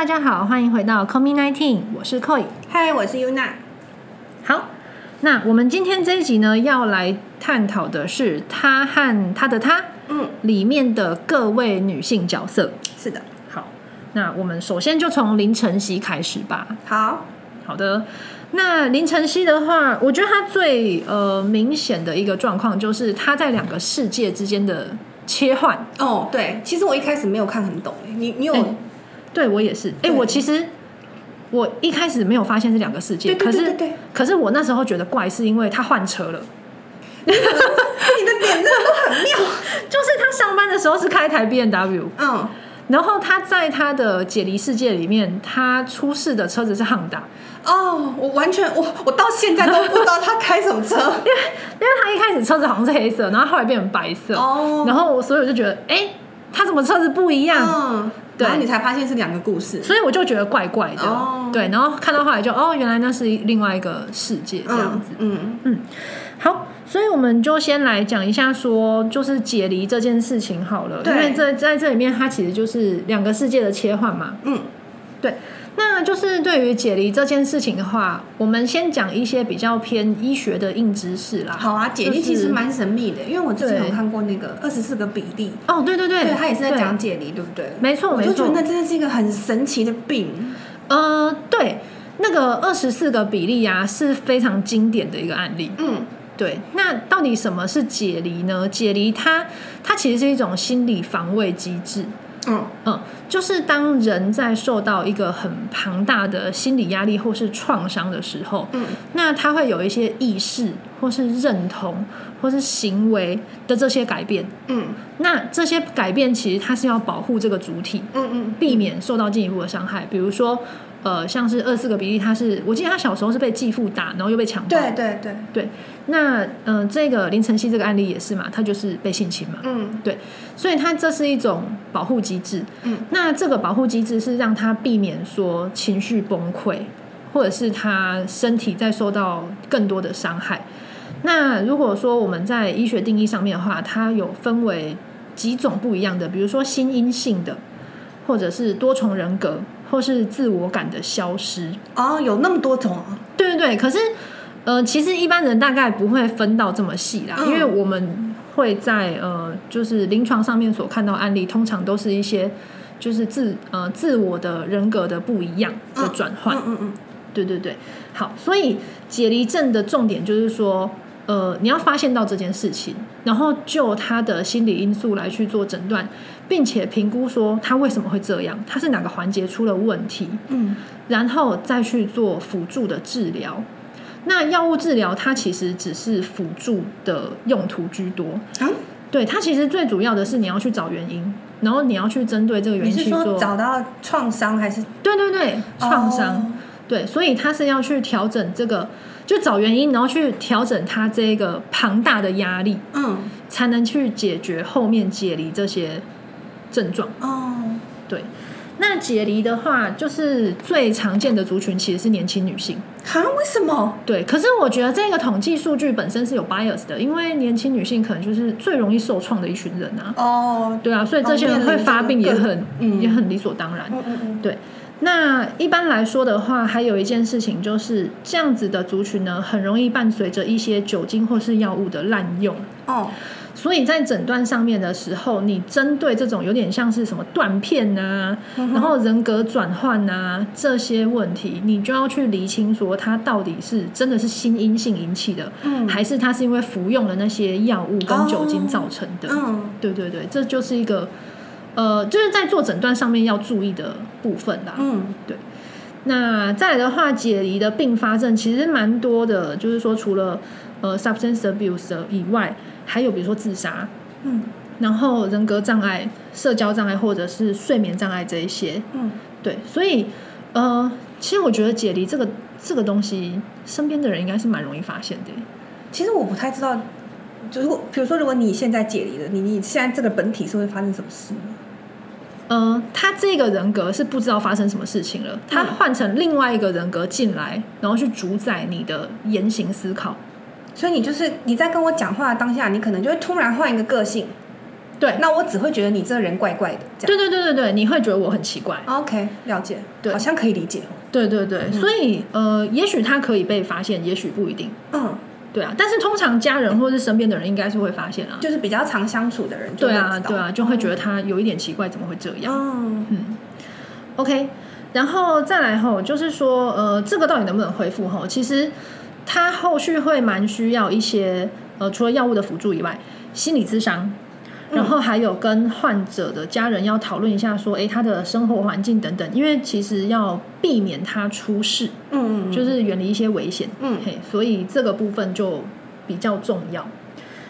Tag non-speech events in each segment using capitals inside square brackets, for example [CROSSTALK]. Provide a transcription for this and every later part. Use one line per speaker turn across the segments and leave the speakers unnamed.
大家好，欢迎回到 c o m i Nineteen，我是 Koi。
嗨，我是 Yuna。
好，那我们今天这一集呢，要来探讨的是他和他的他，
嗯，
里面的各位女性角色。
是的。
好，那我们首先就从林晨曦开始吧。
好，
好的。那林晨曦的话，我觉得他最呃明显的一个状况，就是他在两个世界之间的切换。
哦，对，其实我一开始没有看很懂，哎，你你有？
哎对我也是。哎，
对
我其实我一开始没有发现是两个世界，可是可是我那时候觉得怪，是因为他换车了。
你的点真的都很妙。[LAUGHS]
就是他上班的时候是开台 B N W，
嗯，
然后他在他的解离世界里面，他出事的车子是汉达，
哦，我完全我我到现在都不知道他开什么车。[LAUGHS]
因为他一开始车子好像是黑色，然后后来变成白色，
哦
然后所以我就觉得，哎、他怎么车子不一样？
然后你才发现是两个故事。
所以我就觉得怪怪的，
哦
对，然后看到后来就哦，原来那是另外一个世界这样子。
嗯，嗯，
好，所以我们就先来讲一下说，就是解离这件事情好了，因为这在这里面它其实就是两个世界的切换嘛。
嗯，
对。那就是对于解离这件事情的话，我们先讲一些比较偏医学的硬知识啦。
好啊，解离其实蛮神秘的，因为我之前有看过那个二十四个比例，
哦，对对对，
对他也是在讲解离，对不对？
没错没
我就觉得那真的是一个很神奇的病。
呃，对，那个二十四个比例啊，是非常经典的一个案例。
嗯，
对，那到底什么是解离呢？解离它它其实是一种心理防卫机制。
嗯，
嗯，就是当人在受到一个很庞大的心理压力或是创伤的时候，
嗯，
那他会有一些意识或是认同或是行为的这些改变。
嗯，
那这些改变其实它是要保护这个主体，
嗯嗯，
避免受到进一步的伤害。比如说，呃，像是二四个比例，他是我记得他小时候是被继父打，然后又被强暴。
对对对，
对，那嗯、呃，这个林晨曦这个案例也是嘛，他就是被性侵嘛。
嗯对
所以他这是一种保护机制。
嗯，
那这个保护机制是让他避免说情绪崩溃，或者是他身体再受到更多的伤害。那如果说我们在医学定义上面的话，它有分为几种不一样的，比如说心因性的，或者是多重人格，或是自我感的消失。
哦，有那么多种啊。
对对对，可是呃，其实一般人大概不会分到这么细啦，
嗯
因为我们会在呃，就是临床上面所看到案例，通常都是一些就是自呃自我的人格的不一样的转换。
嗯嗯嗯，
对对对，好，所以解离症的重点就是说。呃，你要发现到这件事情，然后就他的心理因素来去做诊断，并且评估说他为什么会这样，他是哪个环节出了问题，
嗯
然后再去做辅助的治疗。那药物治疗它其实只是辅助的用途居多，
啊，
对它其实最主要的是你要去找原因，然后你要去针对这个原
你是说
因去做。
找到创伤还是？
对对对，创伤，
哦
对，所以他是要去调整这个，就找原因，然后去调整他这个庞大的压力，
嗯。
才能去解决后面解离这些症状。
哦
对，那解离的话，就是最常见的族群其实是年轻女性。
哈？为什么？
对，可是我觉得这个统计数据本身是有 bias 的，因为年轻女性可能就是最容易受创的一群人啊。
哦，
对啊，所以这些人会发病也很、
嗯
也很理所当然。
嗯嗯嗯，
对，那一般来说的话，还有一件事情就是这样子的族群呢，很容易伴随着一些酒精或是药物的滥用。
哦，
所以在诊断上面的时候，你针对这种有点像是什么断片呐、
嗯
然后人格转换呐这些问题，你就要去厘清说它到底是真的是心因性引起的，
嗯。
还是它是因为服用了那些药物跟酒精造成的？
嗯。
对对对，这就是一个呃，就是在做诊断上面要注意的部分啦。
嗯。对。
那再来的话，解离的并发症其实蛮多的，就是说除了呃 substance abuse 以外，还有比如说自杀，
嗯
然后人格障碍、社交障碍或者是睡眠障碍这一些。
嗯，
对，所以呃，其实我觉得解离这个这个东西，身边的人应该是蛮容易发现的。
其实我不太知道，就如果比如说，如果你现在解离了，你你现在这个本体是会发生什么事呢？
呃，他这个人格是不知道发生什么事情了，他换成另外一个人格进来，然后去主宰你的言行思考。
所以你就是你在跟我讲话的当下，你可能就会突然换一个个性，
对
那我只会觉得你这个人怪怪的，
对对对对对，你会觉得我很奇怪。
OK，了解，
对
好像可以理解哦。
对对对，所以呃，也许他可以被发现，也许不一定。
嗯，
对啊，但是通常家人或是身边的人应该是会发现啊。
就是比较常相处的人
对啊，对啊，就会觉得他有一点奇怪，怎么会这样？
嗯，
嗯，OK，然后再来吼，就是说，呃，这个到底能不能恢复吼？其实他后续会蛮需要一些，呃，除了药物的辅助以外，心理咨商，然后还有跟患者的家人要讨论一下，说，诶，他的生活环境等等，因为其实要避免他出事，
嗯，
就是远离一些危险，
嗯。
嘿，所以这个部分就比较重要。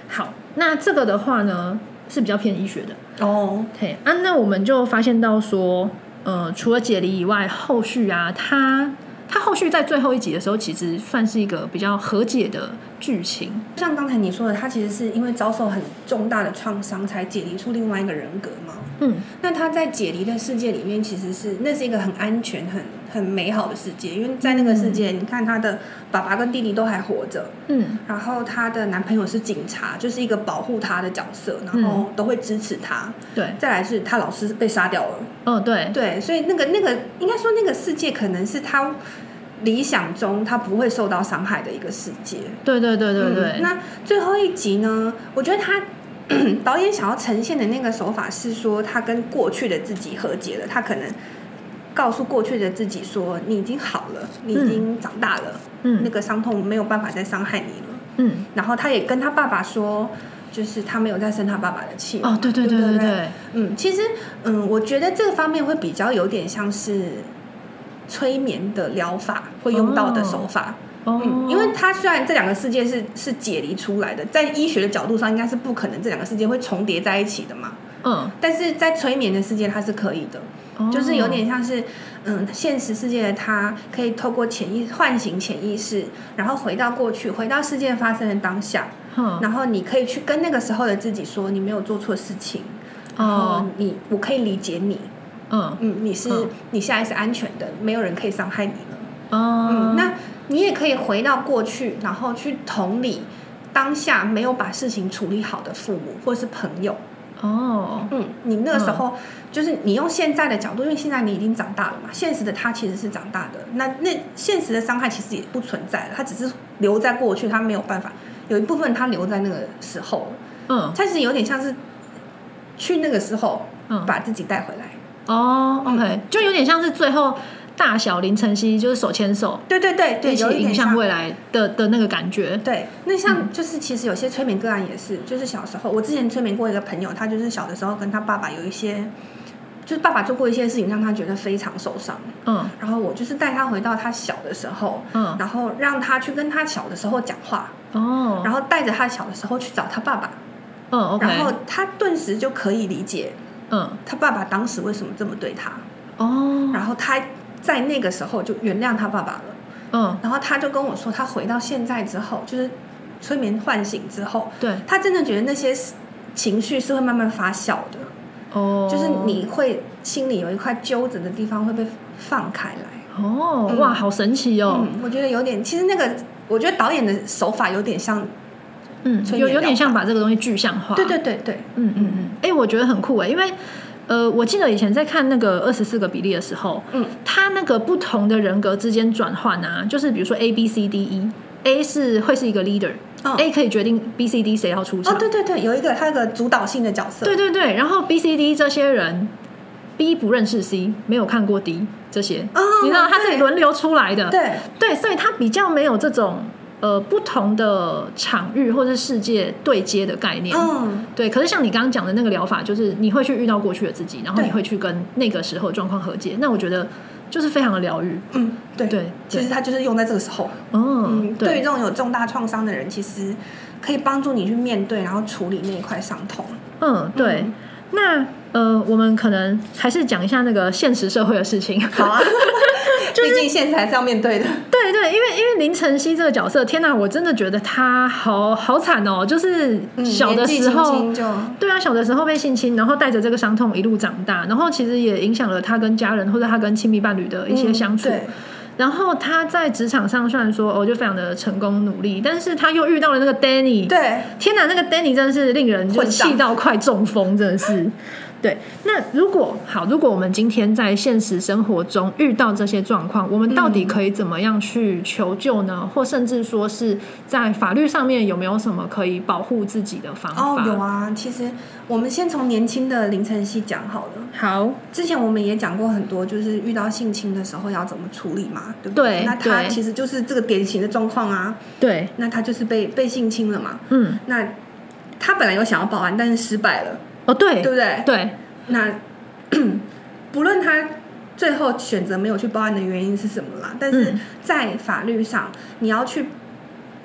好，那这个的话呢是比较偏医学的，
哦，
嘿啊，那我们就发现到说，呃，除了解离以外，后续啊，他他后续在最后一集的时候，其实算是一个比较和解的剧情。
像刚才你说的，他其实是因为遭受很重大的创伤，才解离出另外一个人格嘛。
嗯，
那他在解离的世界里面，其实是那是一个很安全、很很美好的世界，因为在那个世界，你看他的爸爸跟弟弟都还活着，
嗯。
然后她的男朋友是警察，就是一个保护他的角色，然后都会支持他。
对，
再来是他老师被杀掉了，
哦对，
对，所以那个那个应该说那个世界可能是他理想中他不会受到伤害的一个世界。
对对对对对，
嗯那最后一集呢？我觉得他 [CLEARS THROAT] 导演想要呈现的那个手法是说，他跟过去的自己和解了。他可能告诉过去的自己说：“你已经好了，你已经长大了，
嗯
那个伤痛没有办法再伤害你了。
嗯，”
然后他也跟他爸爸说。就是他没有再生他爸爸的气嘛
哦对对
对
对对，
嗯，其实嗯，我觉得这个方面会比较有点像是催眠的疗法会用到的手法。
哦，
嗯，因为它虽然这两个世界是是解离出来的，在医学的角度上应该是不可能这两个世界会重叠在一起的嘛，
嗯，
但是在催眠的世界它是可以的，
哦。
就是有点像是嗯现实世界的他可以透过潜意唤醒潜意识，然后回到过去，回到事件发生的当下，
嗯
然后你可以去跟那个时候的自己说你没有做错事情，
哦。
你我可以理解你，
嗯。
嗯，你是、
嗯。
你现在是安全的，没有人可以伤害你了。
哦。
嗯，那你也可以回到过去，然后去同理当下没有把事情处理好的父母或是朋友。
哦。
嗯，你那个时候、就是你用现在的角度，因为现在你已经长大了嘛，现实的他其实是长大的，那那现实的伤害其实也不存在了，他只是留在过去，他没有办法，有一部分他留在那个时候，
嗯。
他其实有点像是去那个时候
嗯。
把自己带回来。
哦，OK，就有点像是最后大小林晨曦就是手牵手
对对对对，
一起
有一点像
影响未来的的那个感觉。
对，那像就是其实有些催眠个案也是，就是小时候我之前催眠过一个朋友，他就是小的时候跟他爸爸有一些，就是爸爸做过一些事情让他觉得非常受伤，
嗯。
然后我就是带他回到他小的时候，
嗯。
然后让他去跟他小的时候讲话，
哦，
然后带着他小的时候去找他爸爸，
嗯
然后他顿时就可以理解
嗯。
他爸爸当时为什么这么对他，
哦。
然后他在那个时候就原谅他爸爸了。
嗯。
然后他就跟我说，他回到现在之后，就是催眠唤醒之后，
对。
他真的觉得那些情绪是会慢慢发酵的，
哦，
就是你会心里有一块揪着的地方会被放开来。嗯。
哦哇好神奇哦，
嗯，我觉得有点，其实那个我觉得导演的手法有点像，
嗯有有点像把这个东西具象化，
对对对对，
嗯嗯嗯，哎、我觉得很酷哎，因为呃，我记得以前在看那个二十四个比例的时候，
嗯，
它那个不同的人格之间转换啊，就是比如说 A B C D E，A 是会是一个 leader，A、
嗯
A 可以决定 B C D 谁要出场，
哦对对对，有一个他有个主导性的角色，
对对对，然后 B C D 这些人，B 不认识 C，没有看过 D 这些，
哦
你知道他是轮流出来的，
对。
对，所以他比较没有这种呃不同的场域或是世界对接的概念，
嗯
对，可是像你刚刚讲的那个疗法，就是你会去遇到过去的自己，然后你会去跟那个时候状况和解。那我觉得就是非常的疗愈。
嗯对
对
其实它就是用在这个时候，
嗯
嗯，，对于这，种有重大创伤的人，其实可以帮助你去面对，然后处理那一块伤痛。
嗯，对。
嗯
那呃，我们可能还是讲一下那个现实社会的事情。
好啊，[LAUGHS] 毕竟现实还是要面对的。
对对，因为因为林晨曦这个角色，天哪，我真的觉得他好好惨哦，就是
嗯
小的时候。
轻轻
对啊，小的时候被性侵，然后带着这个伤痛一路长大，然后其实也影响了他跟家人或者他跟亲密伴侣的一些相处。
嗯
然后他在职场上虽然说哦就非常的成功努力，但是他又遇到了那个 Danny，
对，
天哪，那个 Danny 真的是令人就气到快中风，真的是。[LAUGHS] 对，那如果好，如果我们今天在现实生活中遇到这些状况，我们到底可以怎么样去求救呢？或甚至说是在法律上面有没有什么可以保护自己的方法？
哦，有啊。其实我们先从年轻的凌晨曦讲好了。
好，
之前我们也讲过很多，就是遇到性侵的时候要怎么处理嘛，对不
对
那他其实就是这个典型的状况啊。
对，
那他就是被被性侵了嘛。
嗯，
那他本来有想要报案，但是失败了，
哦，对，
对不对？
对，
那 [CLEARS THROAT] 不论他最后选择没有去报案的原因是什么啦，但是
嗯
在法律上，你要去，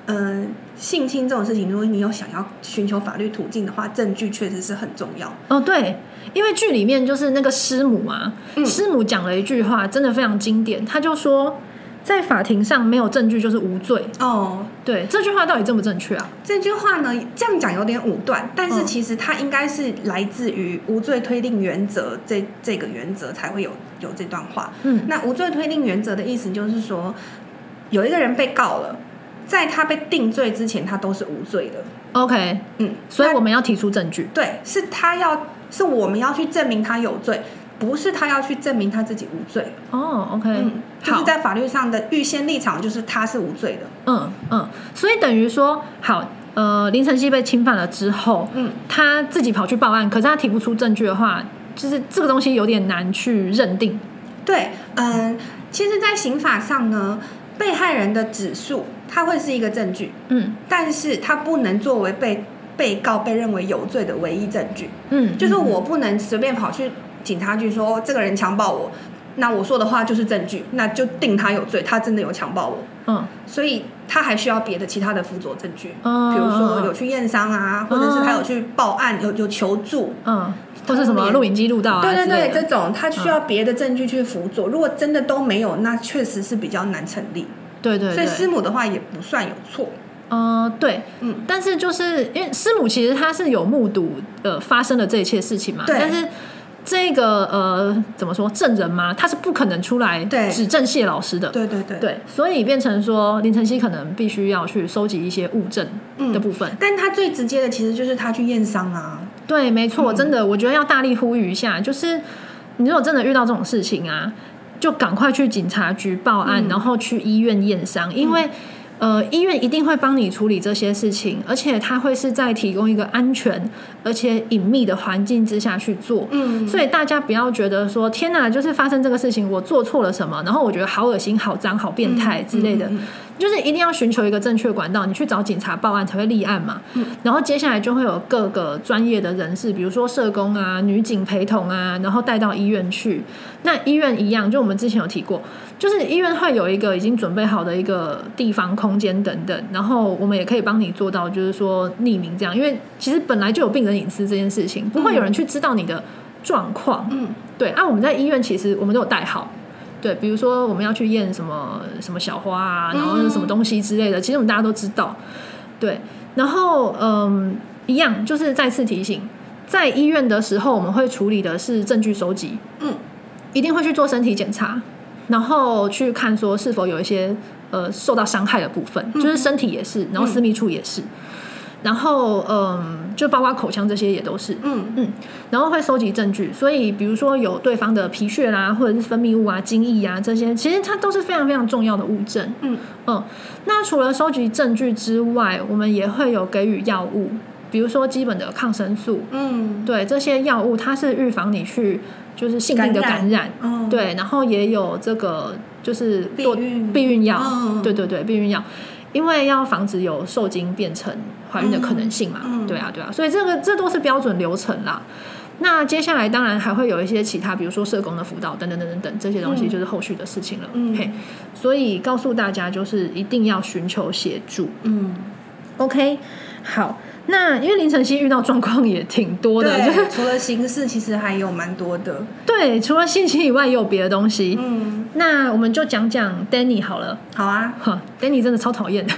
嗯、性侵这种事情，如果你有想要寻求法律途径的话，证据确实是很重要。
哦，对，因为剧里面就是那个师母啊，
嗯
师母讲了一句话，真的非常经典，他就说，在法庭上没有证据就是无罪。
哦，
对，这句话到底正不正确啊？
这句话呢，这样讲有点武断，但是
嗯
其实它应该是来自于无罪推定原则这这个原则才会有有这段话。
嗯，
那无罪推定原则的意思就是说，有一个人被告了，在他被定罪之前，他都是无罪的。
OK，
嗯，
所以我们要提出证据。
对，是他要是我们要去证明他有罪，不是他要去证明他自己无罪。
哦，OK，、
嗯，就是，在法律上的预先立场就是他是无罪的。
嗯嗯，所以等于说，好，呃，林晨曦被侵犯了之后，
嗯，
他自己跑去报案，可是他提不出证据的话，就是这个东西有点难去认定。
对，嗯，其实，在刑法上呢，被害人的指述它会是一个证据，
嗯
但是它不能作为被被告被认为有罪的唯一证据。
嗯，
就是
嗯
我不能随便跑去警察局说这个人强暴我，那我说的话就是证据，那就定他有罪，他真的有强暴我。
嗯
所以他还需要别的其他的辅佐证据，
嗯
比如说有去验伤啊，或者是他有去报案，有有求助。
嗯，或是什么录影机录到啊
对对这种他需要别的证据去辅佐。如果真的都没有，那确实是比较难成立。
对对对，
所以师母的话也不算有错。
呃，对，
嗯，
但是就是因为师母其实他是有目睹呃发生的这一切事情嘛，
对
但是这个呃怎么说证人吗，他是不可能出来指证谢老师的，
对对对。
对，所以变成说林晨曦可能必须要去收集一些物证的部分。
但他最直接的其实就是他去验伤啊。
对，没错，
嗯
真的，我觉得要大力呼吁一下，就是你如果真的遇到这种事情啊，就赶快去警察局报案，
嗯
然后去医院验伤，因为。呃，医院一定会帮你处理这些事情，而且它会是在提供一个安全而且隐秘的环境之下去做。
嗯，
所以大家不要觉得说天哪，就是发生这个事情，我做错了什么，然后我觉得好恶心、好脏、好变态之类的。
嗯嗯嗯
就是一定要寻求一个正确管道，你去找警察报案才会立案嘛。
嗯
然后接下来就会有各个专业的人士，比如说社工啊、女警陪同啊，然后带到医院去。那医院一样，就我们之前有提过，就是医院会有一个已经准备好的一个地方、空间等等，然后我们也可以帮你做到，就是说匿名这样，因为其实本来就有病人隐私这件事情，不会有人去知道你的状况。
嗯，
对，啊，我们在医院其实我们都有带好。对，比如说我们要去验什么什么小花啊，然后什么东西之类的，其实我们大家都知道。对，然后嗯，一样就是再次提醒，在医院的时候，我们会处理的是证据收集，
嗯，
一定会去做身体检查，然后去看说是否有一些呃受到伤害的部分，就是身体也是，然后私密处也是，然后嗯，就包括口腔这些也都是，
嗯。
嗯，然后会收集证据，所以比如说有对方的皮屑啦，或者是分泌物啊、精液啊这些，其实它都是非常非常重要的物证。
嗯。
嗯，那除了收集证据之外，我们也会有给予药物，比如说基本的抗生素，
嗯，
对这些药物，它是预防你去就是性病的
感
感染，
哦，
对，然后也有这个就是
避孕。
避孕药，
嗯。
对对对，避孕药，因为要防止有受精变成怀孕的可能性嘛，对啊对啊，所以这个这都是标准流程啦。那接下来当然还会有一些其他，比如说社工的辅导等等等等等这些东西，
嗯
就是后续的事情了。
嗯
嘿，所以告诉大家，就是一定要寻求协助。
嗯
，OK，好，那因为林晨曦遇到状况也挺多的，就是，[LAUGHS]
除了形式，其实还有蛮多的。
对，除了性侵以外，也有别的东西。
嗯，
那我们就讲讲 Danny 好了。
好啊。
哈，Danny 真的超讨厌的。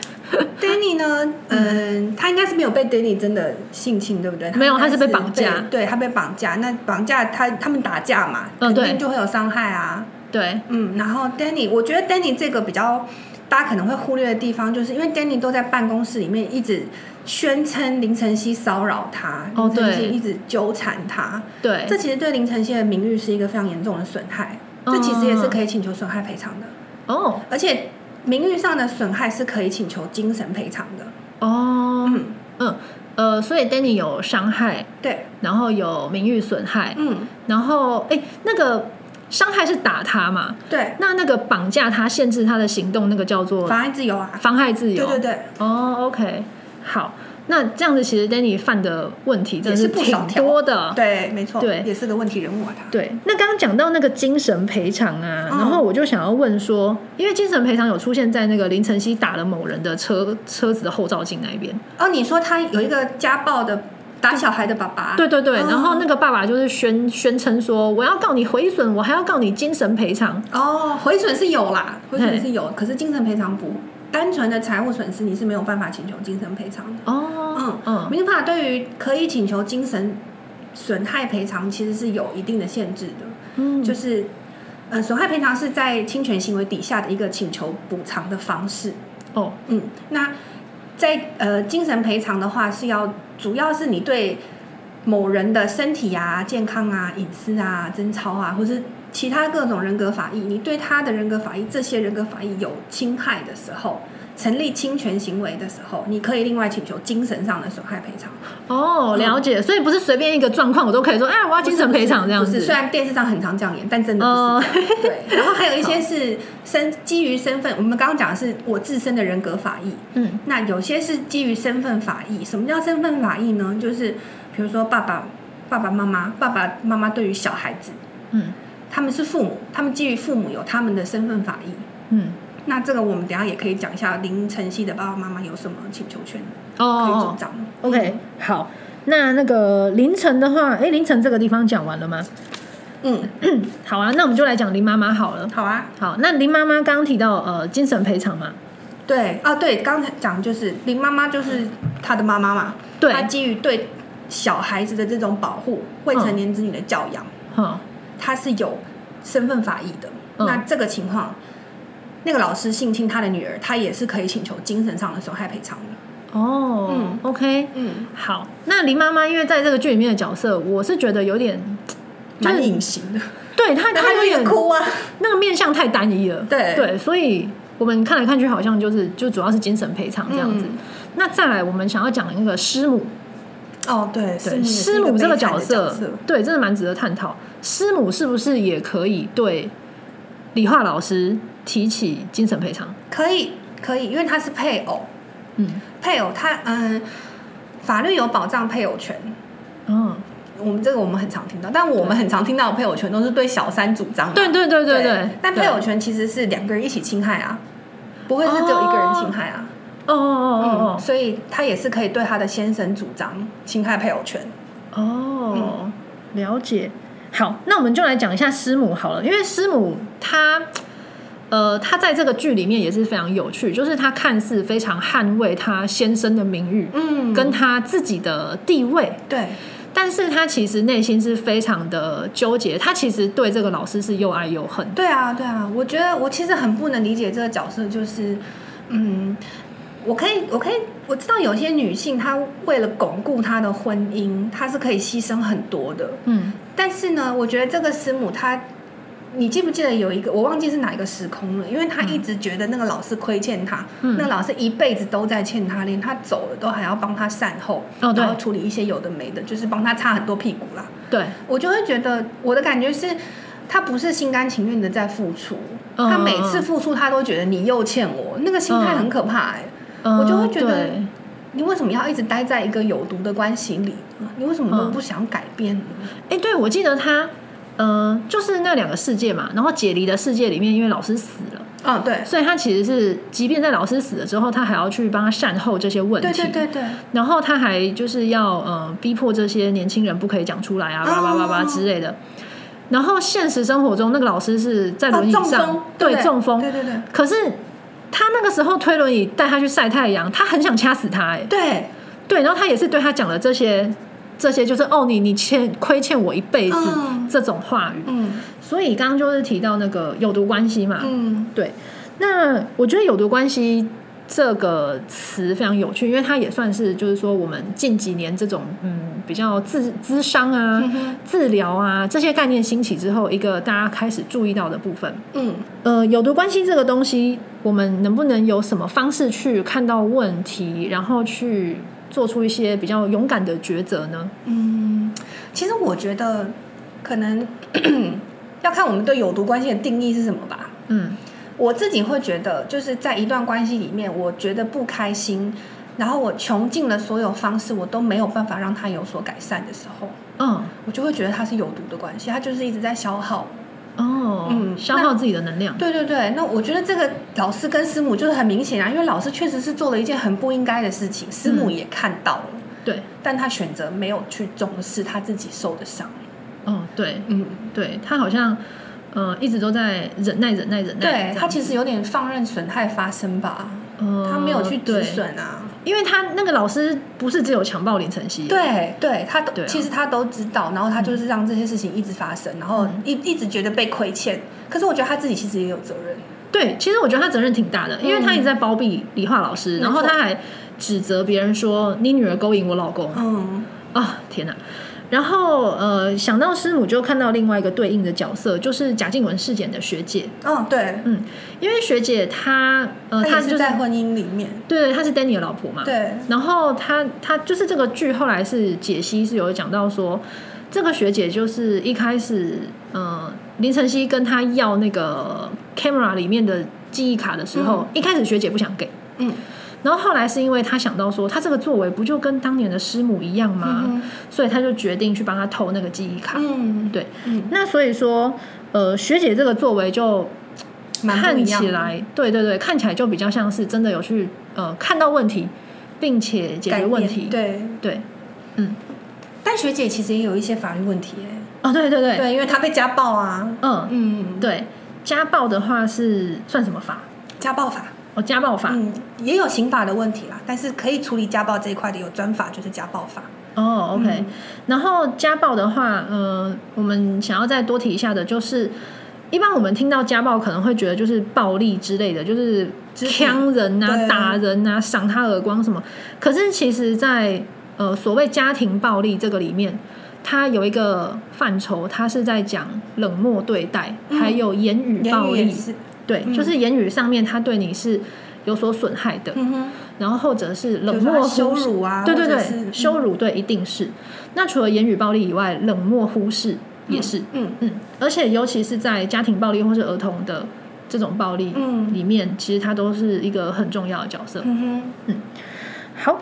Danny 呢，[LAUGHS] 嗯，他应该是没有被 Danny 真的性侵，对不对？
没有他是被绑架
对他被绑架。那绑架他他们打架嘛，
嗯对
肯定就会有伤害啊。
对，
嗯，然后 Danny，我觉得 Danny 这个比较大家可能会忽略的地方，就是因为 Danny 都在办公室里面一直宣称林晨曦骚扰他，
哦
林晨曦
对
一直纠缠他，
对，
这其实对林晨曦的名誉是一个非常严重的损害，这其实也是可以请求损害赔偿的，
哦。
而且名誉上的损害是可以请求精神赔偿的。
哦，
嗯，
嗯呃，所以 Danny 有伤害，
对，
然后有名誉损害，
嗯，
然后哎，那个伤害是打他嘛？
对，
那那个绑架他、限制他的行动，那个叫做
妨碍自由啊，
妨害自由。
对对对，
哦，OK，好，那这样子其实 Danny 犯的问题真的
也是不少
挺多的。
对，没错，
对。
也是个问题人物啊，他。
对，那刚刚讲到那个精神赔偿啊，
嗯。
然后我就想要问说，因为精神赔偿有出现在那个林晨曦打了某人的车车子的后照镜那一边，
哦，你说他有一个家暴的打小孩的爸爸，
对对对，
哦。
然后那个爸爸就是宣宣称说，我要告你毁损，我还要告你精神赔偿。
哦，毁损是有啦，毁损是有，可是精神赔偿不，单纯的财务损失你是没有办法请求精神赔偿的。
哦，
嗯
嗯，
民法对于可以请求精神损害赔偿其实是有一定的限制的，
嗯，
就是呃，损害赔偿是在侵权行为底下的一个请求补偿的方式。
哦，
嗯，那在呃精神赔偿的话，是要主要是你对某人的身体啊、健康啊、隐私啊、贞操啊，或是其他各种人格法益，你对他的人格法益这些人格法益有侵害的时候，成立侵权行为的时候，你可以另外请求精神上的损害赔偿。
哦，了解，所以不是随便一个状况我都可以说，哎，我要精神赔偿这样子
不是，。虽然电视上很常这样演，但真的不是。[LAUGHS] 对，然后还有一些是身基于身份，我们刚刚讲的是我自身的人格法益，
嗯
那有些是基于身份法益。什么叫身份法益呢？就是比如说爸爸、爸爸妈妈、爸爸妈妈对于小孩子，
嗯
他们是父母，他们基于父母有他们的身份法益。
嗯，
那这个我们等下也可以讲一下林晨曦的爸爸妈妈有什么请求权可以
哦
主张。
，OK，好。那那个凌晨的话，哎，凌晨这个地方讲完了吗？
嗯，[CLEARS THROAT]
好啊，那我们就来讲林妈妈好了。
好啊。
好，那林妈妈刚刚提到呃精神赔偿嘛，
对啊，对，刚才讲就是林妈妈就是她的妈妈嘛，
对
她基于对小孩子的这种保护，未成年子女的教养，
哈，
他是有身份法益的。
嗯
那这个情况，那个老师性侵他的女儿，他也是可以请求精神上的损害赔偿的。
哦、
嗯
o k
嗯，
好。那林妈妈因为在这个剧里面的角色，我是觉得有点，就是
蛮隐形的，
对她她有点
哭啊。
那个面相太单一了，
对
对，所以我们看来看去好像就是就主要是精神赔偿这样子。
嗯
那再来，我们想要讲那个师母，
哦，对，
对
师
师母这个角
角
色，对，真的蛮值得探讨。师母是不是也可以对理化老师提起精神赔偿？
可以可以，因为他是配偶，
嗯，
配偶他嗯，法律有保障配偶权。
嗯，
我们这个我们很常听到，但我们很常听到的配偶权都是对小三主张
对对对对。对
但配偶权其实是两个人一起侵害啊，不会是只有一个人侵害啊。
哦哦哦哦
嗯，所以他也是可以对他的先生主张侵害配偶权。
哦哦，了解。好，那我们就来讲一下师母好了，因为师母她。呃，她在这个剧里面也是非常有趣，就是她看似非常捍卫她先生的名誉，
嗯
跟她自己的地位，
对，
但是她其实内心是非常的纠结，她其实对这个老师是又爱又恨。
对啊，对啊，我觉得我其实很不能理解这个角色，就是嗯。我可以，我可以，我知道有些女性她为了巩固她的婚姻，她是可以牺牲很多的。
嗯，
但是呢，我觉得这个师母她，你记不记得有一个我忘记是哪一个时空了？因为她一直觉得那个老师亏欠她，
嗯
那个老师一辈子都在欠她，连她走了都还要帮她善后，
哦对
然后处理一些有的没的，就是帮她擦很多屁股啦。
对，
我就会觉得我的感觉是。她不是心甘情愿的在付出，
嗯
她每次付出，她都觉得你又欠我，那个心态很可怕哎、
嗯
我就会觉得你为什么要一直待在一个有毒的关系里呢？你为什么都
嗯。
不想改变呢？
哎、对，我记得他，呃，就是那两个世界嘛，然后解离的世界里面，因为老师死了，
嗯，对，
所以他其实是，即便在老师死了之后，他还要去帮他善后这些问题，
对对对对，
然后他还就是要呃逼迫这些年轻人不可以讲出来啊，叭叭叭叭之类的。然后现实生活中，那个老师是在轮椅上，
风，
对中风，
对对对。
可是他那个时候推轮椅带他去晒太阳，他很想掐死他、哎，
对，
对，然后他也是对他讲了这些这些就是哦，你你欠亏欠我一辈子、
嗯。
这种话语。
嗯。
所以刚刚就是提到那个有毒关系嘛，
嗯。
对。那我觉得有毒关系这个词非常有趣，因为它也算是就是说我们近几年这种嗯比较自咨商啊、
嗯
治疗啊这些概念兴起之后，一个大家开始注意到的部分。
嗯
呃，有毒关系这个东西，我们能不能有什么方式去看到问题，然后去做出一些比较勇敢的抉择呢？
嗯，其实我觉得可能要看我们对有毒关系的定义是什么吧。
嗯
我自己会觉得，就是在一段关系里面，我觉得不开心，然后我穷尽了所有方式，我都没有办法让他有所改善的时候，
嗯
我就会觉得他是有毒的关系，他就是一直在消耗。
哦，
嗯
消耗自己的能量。
对对对，那我觉得这个老师跟师母就是很明显啊，因为老师确实是做了一件很不应该的事情，师母也看到了，
对，
但他选择没有去重视他自己受的伤。
哦，对
嗯，
对，他好像呃一直都在忍耐、忍耐、忍耐。
对他其实有点放任损害发生吧，
呃
他没有去止损啊。
因为他那个老师不是只有强暴林晨曦，
对对，他都、
啊
其实他都知道，然后他就是让这些事情一直发生，然后
嗯
一一直觉得被亏欠。可是我觉得他自己其实也有责任。
对，其实我觉得他责任挺大的，因为他一直在包庇理化老师，然后他还指责别人说你女儿勾引我老公
嗯
啊、天哪！然后呃，想到师母就看到另外一个对应的角色，就是贾静雯事件的学姐，
哦，对，
嗯，因为学姐她呃，她就是
在婚姻里面。
对，她是 Danny 的老婆嘛，
对，
然后她她就是这个剧后来是解析是有讲到说，这个学姐就是一开始呃林晨曦跟她要那个 camera 里面的记忆卡的时候，一开始学姐不想给，
嗯
然后后来是因为他想到说，他这个作为不就跟当年的师母一样吗？
嗯
所以他就决定去帮他偷那个记忆卡。
嗯，
对，
嗯，
那所以说呃学姐这个作为就看起来，对对对，看起来就比较像是真的有去呃看到问题，并且解决问题。
对，
对，嗯
但学姐其实也有一些法律问题哎。
哦，对对对，
对，因为她被家暴啊。
嗯，
嗯，
对，家暴的话是算什么法？
家暴法。
哦，家暴法。
嗯，也有刑法的问题啦，但是可以处理家暴这一块的有专法，就是家暴法。
哦，OK、
嗯
然后家暴的话，呃，我们想要再多提一下的就是。一般我们听到家暴，可能会觉得就是暴力之类的，就是
肢体
呛人啊、打人啊、赏他耳光什么。可是其实在，呃所谓家庭暴力这个里面，它有一个范畴，它是在讲冷漠对待，
嗯
还有言语暴力。对，
嗯。
就是言语上面他对你是有所损害的，
嗯哼，
然后或者是冷漠
羞辱啊
对对对，羞辱对一定是。那除了言语暴力以外，冷漠忽视也是，
嗯
嗯，而且尤其是在家庭暴力或是儿童的这种暴力
嗯。
里面，其实它都是一个很重要的角色。
嗯哼，
好，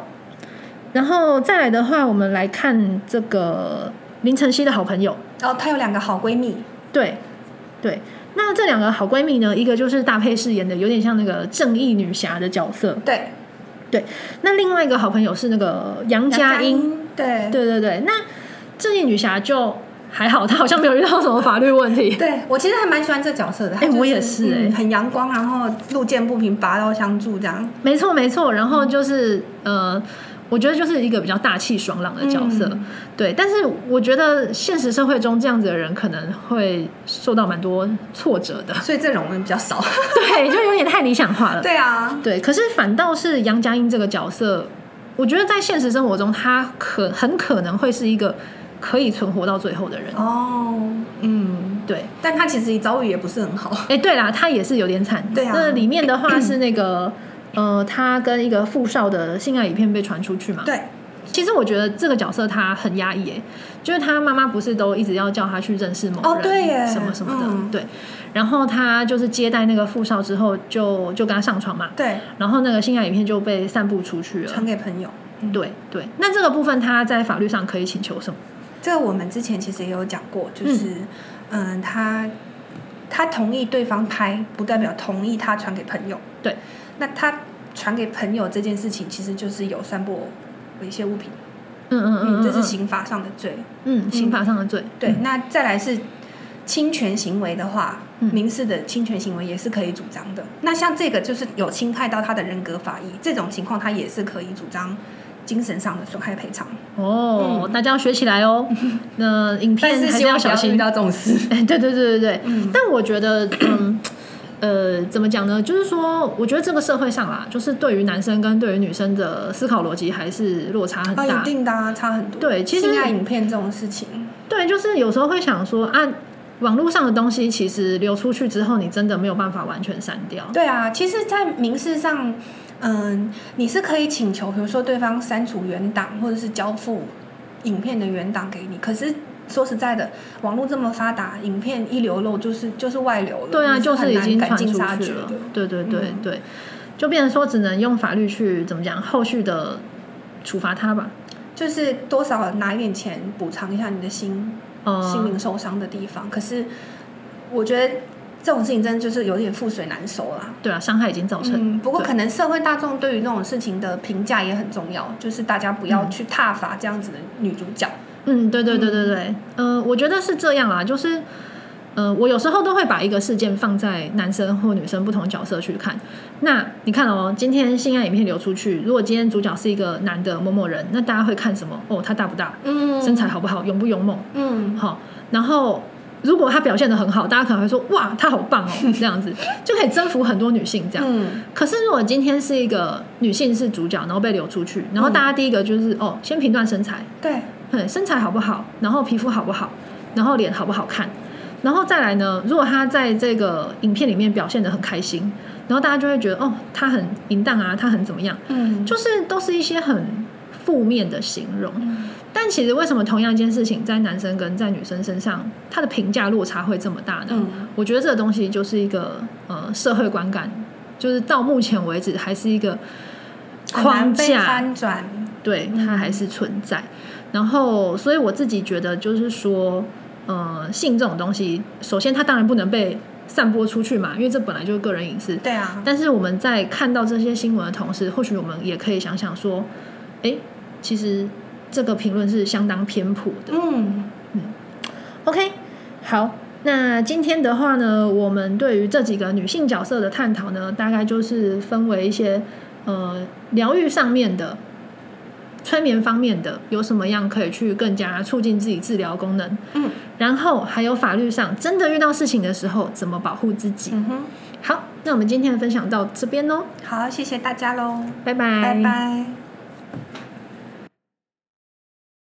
然后再来的话，我们来看这个林晨曦的好朋友，
然后她有两个好闺蜜，
对对。那这两个好闺蜜呢，一个就是大佩饰演的，有点像那个正义女侠的角色。
对对，
那另外一个好朋友是那个杨佳音，
音，对
对对对。那正义女侠就还好，她好像没有遇到什么法律问题。[LAUGHS]
对我其实还蛮喜欢这角色的，她就是
哎我也是哎
嗯很阳光，然后路见不平拔刀相助这样，
没错没错。然后就是呃，我觉得就是一个比较大气爽朗的角色。
嗯
对，但是我觉得现实社会中这样子的人可能会受到蛮多挫折的。
所以这种人比较少。[LAUGHS]
对，就有点太理想化了。
对啊，
对，可是反倒是杨佳音这个角色，我觉得在现实生活中，他可很可能会是一个可以存活到最后的人。
哦，嗯，
对，
但他其实遭遇也不是很好。
哎，对啦，他也是有点惨。
对啊
那里面的话是那个，呃，他跟一个富少的性爱影片被传出去嘛？。
对，
其实我觉得这个角色他很压抑，哎，就是他妈妈不是都一直要叫他去认识某人，
哦对耶
什么什么的，
嗯
对。然后他就是接待那个富少之后，就就跟他上床嘛，
对，
然后那个性爱影片就被散布出去了。
传给朋友。嗯
对对，那这个部分他在法律上可以请求什么？
这个我们之前其实也有讲过，就是嗯，他他同意对方拍，不代表同意他传给朋友。
对，
那他传给朋友这件事情，其实就是有散播猥亵物品，
嗯嗯嗯
嗯，这是
嗯
刑法上的罪。
嗯刑法上的罪。
对，那再来是侵权行为的话，
嗯
民事的侵权行为也是可以主张的。那像这个就是有侵害到他的人格法益，这种情况他也是可以主张精神上的损害赔偿。
哦，大家要学起来哦。[LAUGHS] 那影片还是
希望
要小心
遇。到这种事。[LAUGHS]
哎，对对对对对。但我觉得，嗯，呃，怎么讲呢？就是说，我觉得这个社会上啦，就是对于男生跟对于女生的思考逻辑还是落差很
啊，
大。
一定的啊，差很多。
对其实
性爱影片这种事情，
对，就是有时候会想说啊，网络上的东西其实流出去之后，你真的没有办法完全删掉。
对啊，其实，在民事上，嗯，你是可以请求，比如说对方删除原档，或者是交付影片的原档给你。可是说实在的，网络这么发达，影片一流露就是就是外流了。
对啊，就是已经传出
尽杀绝
去了
的。。
对对对
嗯
对，就变成说只能用法律去怎么讲，后续的处罚他吧。
就是多少拿一点钱补偿一下你的心
呃，
心灵受伤的地方。可是我觉得这种事情真的就是有点覆水难收啦。
对啊，伤害已经造成。
嗯，不过可能社会大众对于那种事情的评价也很重要，就是大家不要去挞伐这样子的女主角。
嗯，对对对对对，嗯、我觉得是这样啦，就是，呃，我有时候都会把一个事件放在男生或女生不同角色去看。那你看哦，今天性爱影片流出去，如果今天主角是一个男的某某人，那大家会看什么？哦，他大不大？
嗯
身材好不好？勇不勇猛？
嗯，
好，然后如果他表现的很好，大家可能会说哇，他好棒哦，这样子 [LAUGHS] 就可以征服很多女性这样。
嗯
可是如果今天是一个女性是主角，然后被流出去，然后大家第一个就是、哦，先评断身材，
对，
对，身材好不好，然后皮肤好不好，然后脸好不好看，然后再来呢，如果他在这个影片里面表现的很开心，然后大家就会觉得哦，他很淫荡啊，他很怎么样，
嗯，
就是都是一些很负面的形容。但其实为什么同样一件事情在男生跟在女生身上，他的评价落差会这么大呢？
嗯
我觉得这个东西就是一个呃社会观感，就是到目前为止还是一个框架，
翻转。
对，它还是存在。然后，所以我自己觉得，就是说，呃，性这种东西，首先它当然不能被散播出去嘛，因为这本来就是个人隐私。
对啊，
但是我们在看到这些新闻的同时，或许我们也可以想想说，哎，其实这个评论是相当偏颇的。
嗯
，OK，好，那今天的话呢，我们对于这几个女性角色的探讨呢，大概就是分为一些呃疗愈上面的、催眠方面的，有什么样可以去更加促进自己治疗功能，
嗯，
然后还有法律上真的遇到事情的时候怎么保护自己。
嗯哼，
好，那我们今天的分享到这边喽，
好，谢谢大家喽，
拜拜，
拜拜。